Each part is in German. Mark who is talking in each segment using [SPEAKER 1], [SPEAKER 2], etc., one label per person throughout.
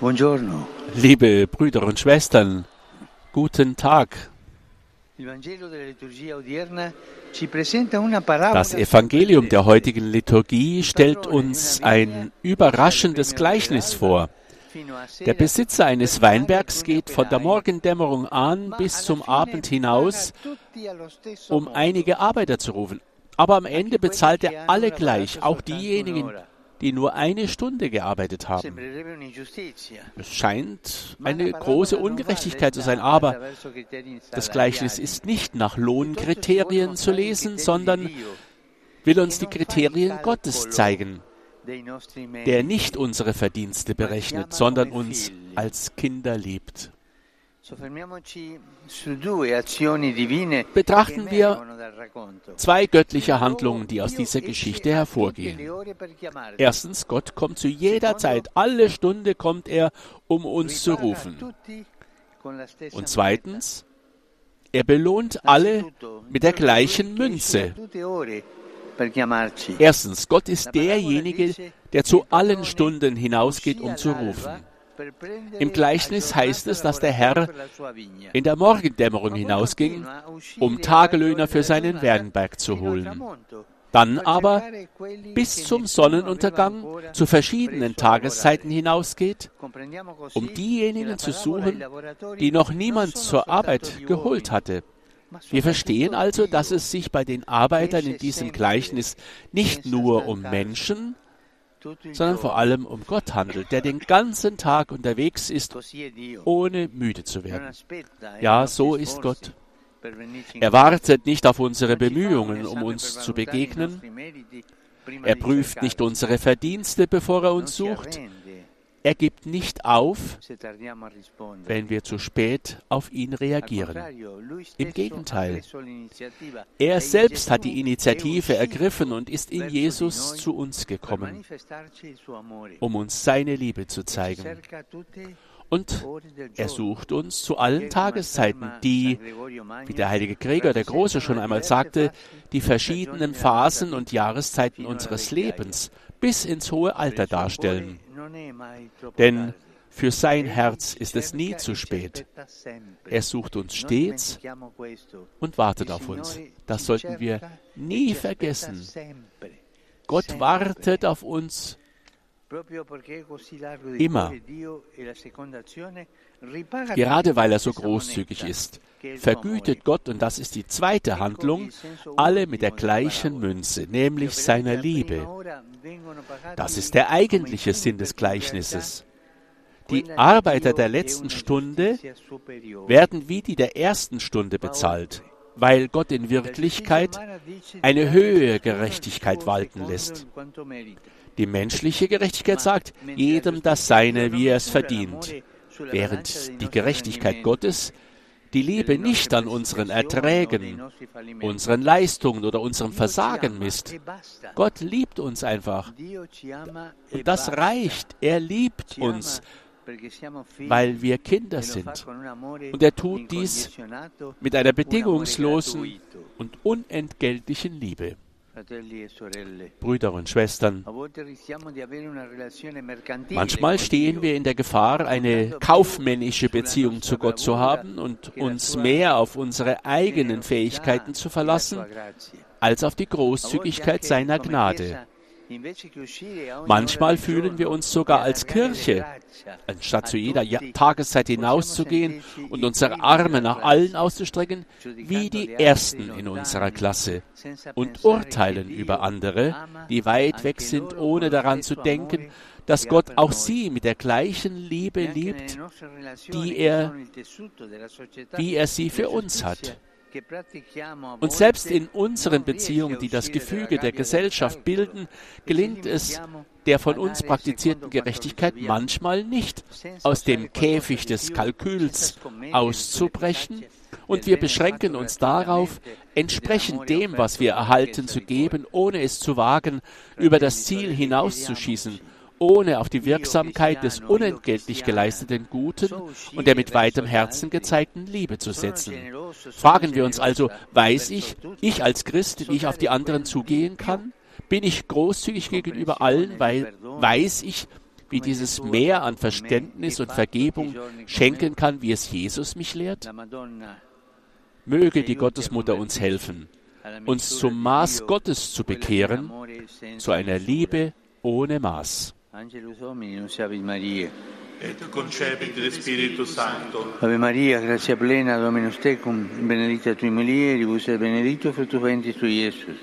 [SPEAKER 1] Buongiorno.
[SPEAKER 2] Liebe Brüder und Schwestern, guten Tag. Das Evangelium der heutigen Liturgie stellt uns ein überraschendes Gleichnis vor. Der Besitzer eines Weinbergs geht von der Morgendämmerung an bis zum Abend hinaus, um einige Arbeiter zu rufen. Aber am Ende bezahlt er alle gleich, auch diejenigen, die nur eine Stunde gearbeitet haben. Es scheint eine große Ungerechtigkeit zu sein, aber
[SPEAKER 1] criteri
[SPEAKER 2] das Gleichnis ist nicht nach Lohnkriterien zu lesen, sondern will uns die Kriterien Gottes zeigen, der nicht unsere Verdienste berechnet, sondern uns als Kinder liebt. Betrachten wir. Zwei göttliche Handlungen, die aus dieser Geschichte hervorgehen. Erstens, Gott kommt zu jeder Zeit, alle Stunde kommt er, um uns zu rufen. Und zweitens, er belohnt alle mit der gleichen Münze. Erstens, Gott ist derjenige, der zu allen Stunden hinausgeht, um zu rufen. Im Gleichnis heißt es, dass der Herr in der Morgendämmerung hinausging, um Tagelöhner für seinen Weinberg zu holen. Dann aber bis zum Sonnenuntergang zu verschiedenen Tageszeiten hinausgeht, um diejenigen zu suchen, die noch niemand zur Arbeit geholt hatte. Wir verstehen also, dass es sich bei den Arbeitern in diesem Gleichnis nicht nur um Menschen, sondern vor allem um Gott handelt, der den ganzen Tag unterwegs ist, ohne müde zu werden. Ja, so ist Gott. Er wartet nicht auf unsere Bemühungen, um uns zu begegnen. Er prüft nicht unsere Verdienste, bevor er uns sucht. Er gibt nicht auf, wenn wir zu spät auf ihn reagieren. Im Gegenteil. Er selbst hat die Initiative ergriffen und ist in Jesus zu uns gekommen, um uns seine Liebe zu zeigen. Und er sucht uns zu allen Tageszeiten, die, wie der heilige Gregor der Große schon einmal sagte, die verschiedenen Phasen und Jahreszeiten unseres Lebens bis ins hohe Alter darstellen. Denn für sein Herz ist es nie zu spät. Er sucht uns stets und wartet auf uns. Das sollten wir nie vergessen. Gott wartet auf uns immer. Gerade weil er so großzügig ist, vergütet Gott, und das ist die zweite Handlung, alle mit der gleichen Münze, nämlich seiner Liebe. Das ist der eigentliche Sinn des Gleichnisses. Die Arbeiter der letzten Stunde werden wie die der ersten Stunde bezahlt, weil Gott in Wirklichkeit eine höhere Gerechtigkeit walten lässt. Die menschliche Gerechtigkeit sagt, jedem das Seine, wie er es verdient, während die Gerechtigkeit Gottes die Liebe nicht an unseren Erträgen, unseren Leistungen oder unserem Versagen misst. Gott liebt uns einfach. Und das reicht. Er liebt uns, weil wir Kinder sind. Und er tut dies mit einer bedingungslosen und unentgeltlichen Liebe. Brüder und Schwestern, manchmal stehen wir in der Gefahr, eine kaufmännische Beziehung zu Gott zu haben und uns mehr auf unsere eigenen Fähigkeiten zu verlassen, als auf die Großzügigkeit seiner Gnade. Manchmal fühlen wir uns sogar als Kirche, anstatt zu jeder Tageszeit hinauszugehen und unsere Arme nach allen auszustrecken, wie die Ersten in unserer Klasse und urteilen über andere, die weit weg sind, ohne daran zu denken, dass Gott auch sie mit der gleichen Liebe liebt, die er, wie er sie für uns hat. Und selbst in unseren Beziehungen, die das Gefüge der Gesellschaft bilden, gelingt es der von uns praktizierten Gerechtigkeit manchmal nicht, aus dem Käfig des Kalküls auszubrechen, und wir beschränken uns darauf, entsprechend dem, was wir erhalten, zu geben, ohne es zu wagen, über das Ziel hinauszuschießen, ohne auf die Wirksamkeit des unentgeltlich geleisteten Guten und der mit weitem Herzen gezeigten Liebe zu setzen. Fragen wir uns also, weiß ich, ich als Christ, wie ich auf die anderen zugehen kann? Bin ich großzügig gegenüber allen, weil weiß ich, wie dieses Meer an Verständnis und Vergebung schenken kann, wie es Jesus mich lehrt? Möge die Gottesmutter uns helfen, uns zum Maß Gottes zu bekehren, zu einer Liebe ohne Maß.
[SPEAKER 3] Et concepit de Spiritu Sancto.
[SPEAKER 1] Ave Maria, grazia plena, Dominus tecum, benedicta tui mulieribus et benedictus fructus ventris tui, Iesus.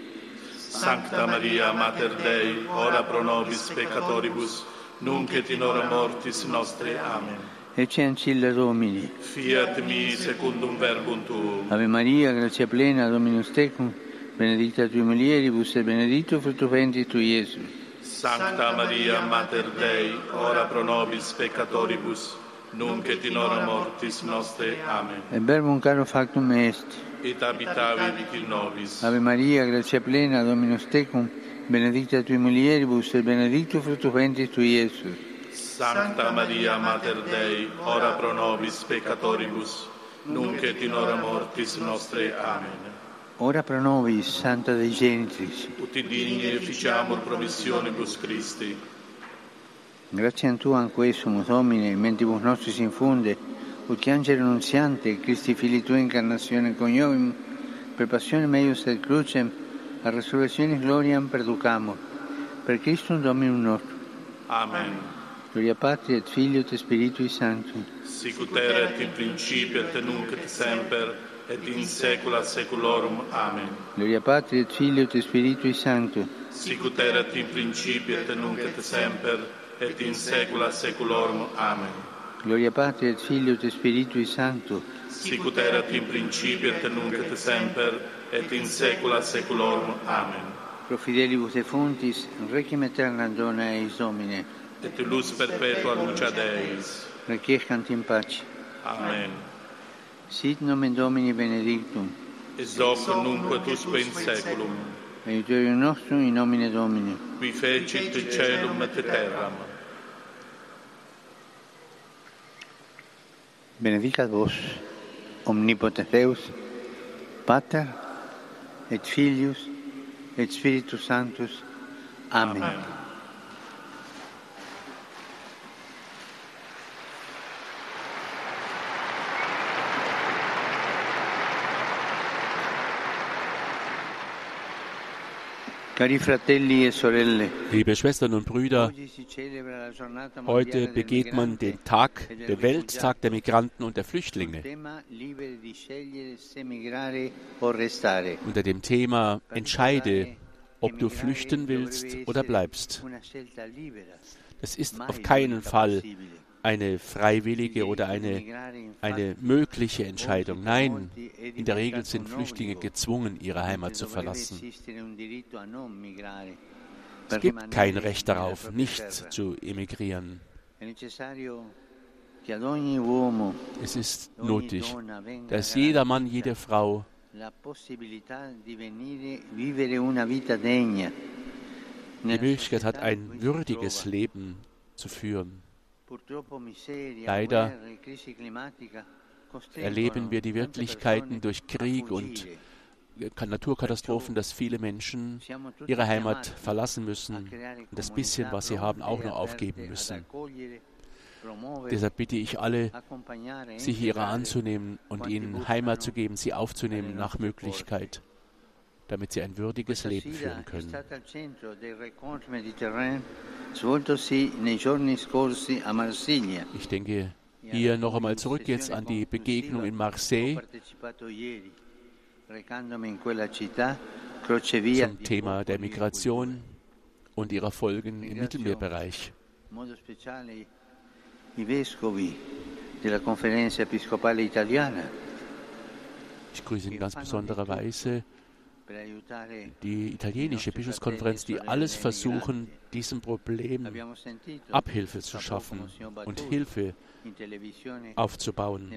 [SPEAKER 3] Sancta Maria, Mater Dei, ora pro nobis peccatoribus, nunc et in hora mortis nostre. Amen.
[SPEAKER 1] Ecce ancilla Domini.
[SPEAKER 3] Fiat mi secundum verbum tuum.
[SPEAKER 1] Ave Maria, grazia plena, Dominus tecum, benedicta tui mulieribus et benedictus fructus ventris tui, Iesus.
[SPEAKER 3] Sancta Maria, Mater Dei, ora pro nobis peccatoribus, nunc et in hora mortis nostre. Amen.
[SPEAKER 1] Et verbum caro factum est.
[SPEAKER 3] Et habitavit in nobis.
[SPEAKER 1] Ave Maria, grazia plena, Dominus tecum, benedicta tui mulieribus et benedictus fructus ventris tui, Iesus.
[SPEAKER 3] Sancta Maria, Mater Dei, ora pro nobis peccatoribus, nunc et in hora mortis nostre. Amen.
[SPEAKER 1] Ora pro nobis, Santa Dei Genitrix.
[SPEAKER 3] Tutti digni efficiamur promissionibus Christi.
[SPEAKER 1] Grazie a Tu anque sumus, Domine, mentibus nostris infunde, ut che angelo annunziante, Christi Fili Tua incarnazione coniovim, per passione meius et crucem, a resurrectionis gloriam perducamur. Per Christum Dominum nostrum.
[SPEAKER 3] Amen.
[SPEAKER 1] Gloria Patri et Filio et Spiritui Sanctum.
[SPEAKER 3] Sicut erat in principio et nunc et semper et in saecula saeculorum. Amen.
[SPEAKER 1] Gloria Patri et Filio et Spiritui Sanctum.
[SPEAKER 3] Sicut erat in principio et nunc et semper et in saecula saeculorum. Amen.
[SPEAKER 1] Gloria Patri et Filio et Spiritui Sanctum.
[SPEAKER 3] Sicut erat in principio et nunc et semper et in saecula saeculorum. Amen.
[SPEAKER 1] Pro fidelibus defuntis, requiem aeterna dona eis Domine.
[SPEAKER 3] Et luz perpetua lucia Deis.
[SPEAKER 1] Requiescant in pace.
[SPEAKER 3] Amen.
[SPEAKER 1] Sit nomen Domini benedictum.
[SPEAKER 3] Et hoc nunc et in saeculum.
[SPEAKER 1] Aiuterium nostrum in nomine Domini.
[SPEAKER 3] Qui fecit caelum et terram.
[SPEAKER 1] Benedicat vos omnipotens Deus, Pater et Filius et Spiritus Sanctus. Amen.
[SPEAKER 3] Amen.
[SPEAKER 2] Liebe Schwestern und Brüder, heute begeht man den Tag,
[SPEAKER 1] e
[SPEAKER 2] der Welttag der Migranten und der Flüchtlinge, unter dem Thema Entscheide, ob du flüchten willst oder bleibst. Das ist auf keinen Fall. Eine freiwillige oder eine, eine mögliche Entscheidung. Nein, in der Regel sind Flüchtlinge gezwungen, ihre Heimat zu verlassen. Es gibt kein Recht darauf, nicht zu emigrieren. Es ist nötig, dass jeder Mann, jede Frau die Möglichkeit hat, ein würdiges Leben zu führen. Leider erleben wir die Wirklichkeiten durch Krieg und Naturkatastrophen, dass viele Menschen ihre Heimat verlassen müssen und das bisschen, was sie haben, auch noch aufgeben müssen. Deshalb bitte ich alle, sich ihrer anzunehmen und ihnen Heimat zu geben, sie aufzunehmen nach Möglichkeit, damit sie ein würdiges Leben führen können. Ich denke hier noch einmal zurück jetzt an die Begegnung in Marseille zum Thema der Migration und ihrer Folgen im Mittelmeerbereich. Ich grüße in ganz besonderer Weise
[SPEAKER 1] aiutare
[SPEAKER 2] die italienische Bischofskonferenz, die alles versuchen, diesem Problem Abhilfe zu schaffen und Hilfe aufzubauen.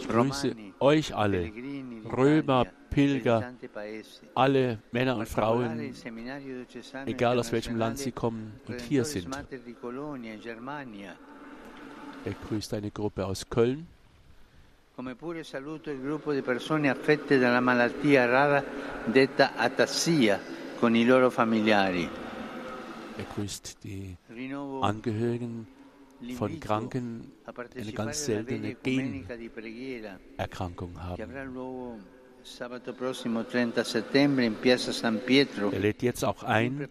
[SPEAKER 2] Ich grüße euch alle, Römer, Pilger, alle Männer und Frauen, egal aus welchem Land sie kommen und hier sind.
[SPEAKER 1] Mater di Colonia in Germania.
[SPEAKER 2] Er grüßt eine Gruppe aus Köln.
[SPEAKER 1] Come pure saluto il gruppo di persone affette dalla malattia rara detta atassia con i loro familiari.
[SPEAKER 2] Er grüßt die Angehörigen von Kranken, die eine ganz seltene Generkrankung haben. Er lädt jetzt auch ein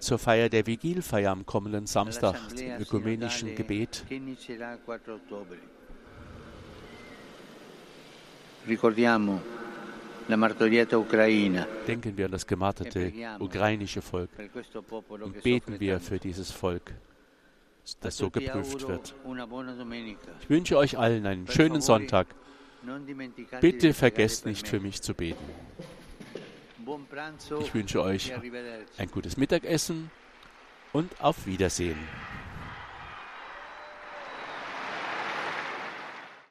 [SPEAKER 2] zur Feier der Vigilfeier am kommenden Samstag, dem ökumenischen Gebet.
[SPEAKER 1] Ricordiamo.
[SPEAKER 2] Denken wir an das gemarterte ukrainische Volk und beten wir für dieses Volk, das so geprüft wird. Ich wünsche euch allen einen schönen Sonntag. Bitte vergesst nicht für mich zu beten. Ich wünsche euch ein gutes Mittagessen und auf Wiedersehen.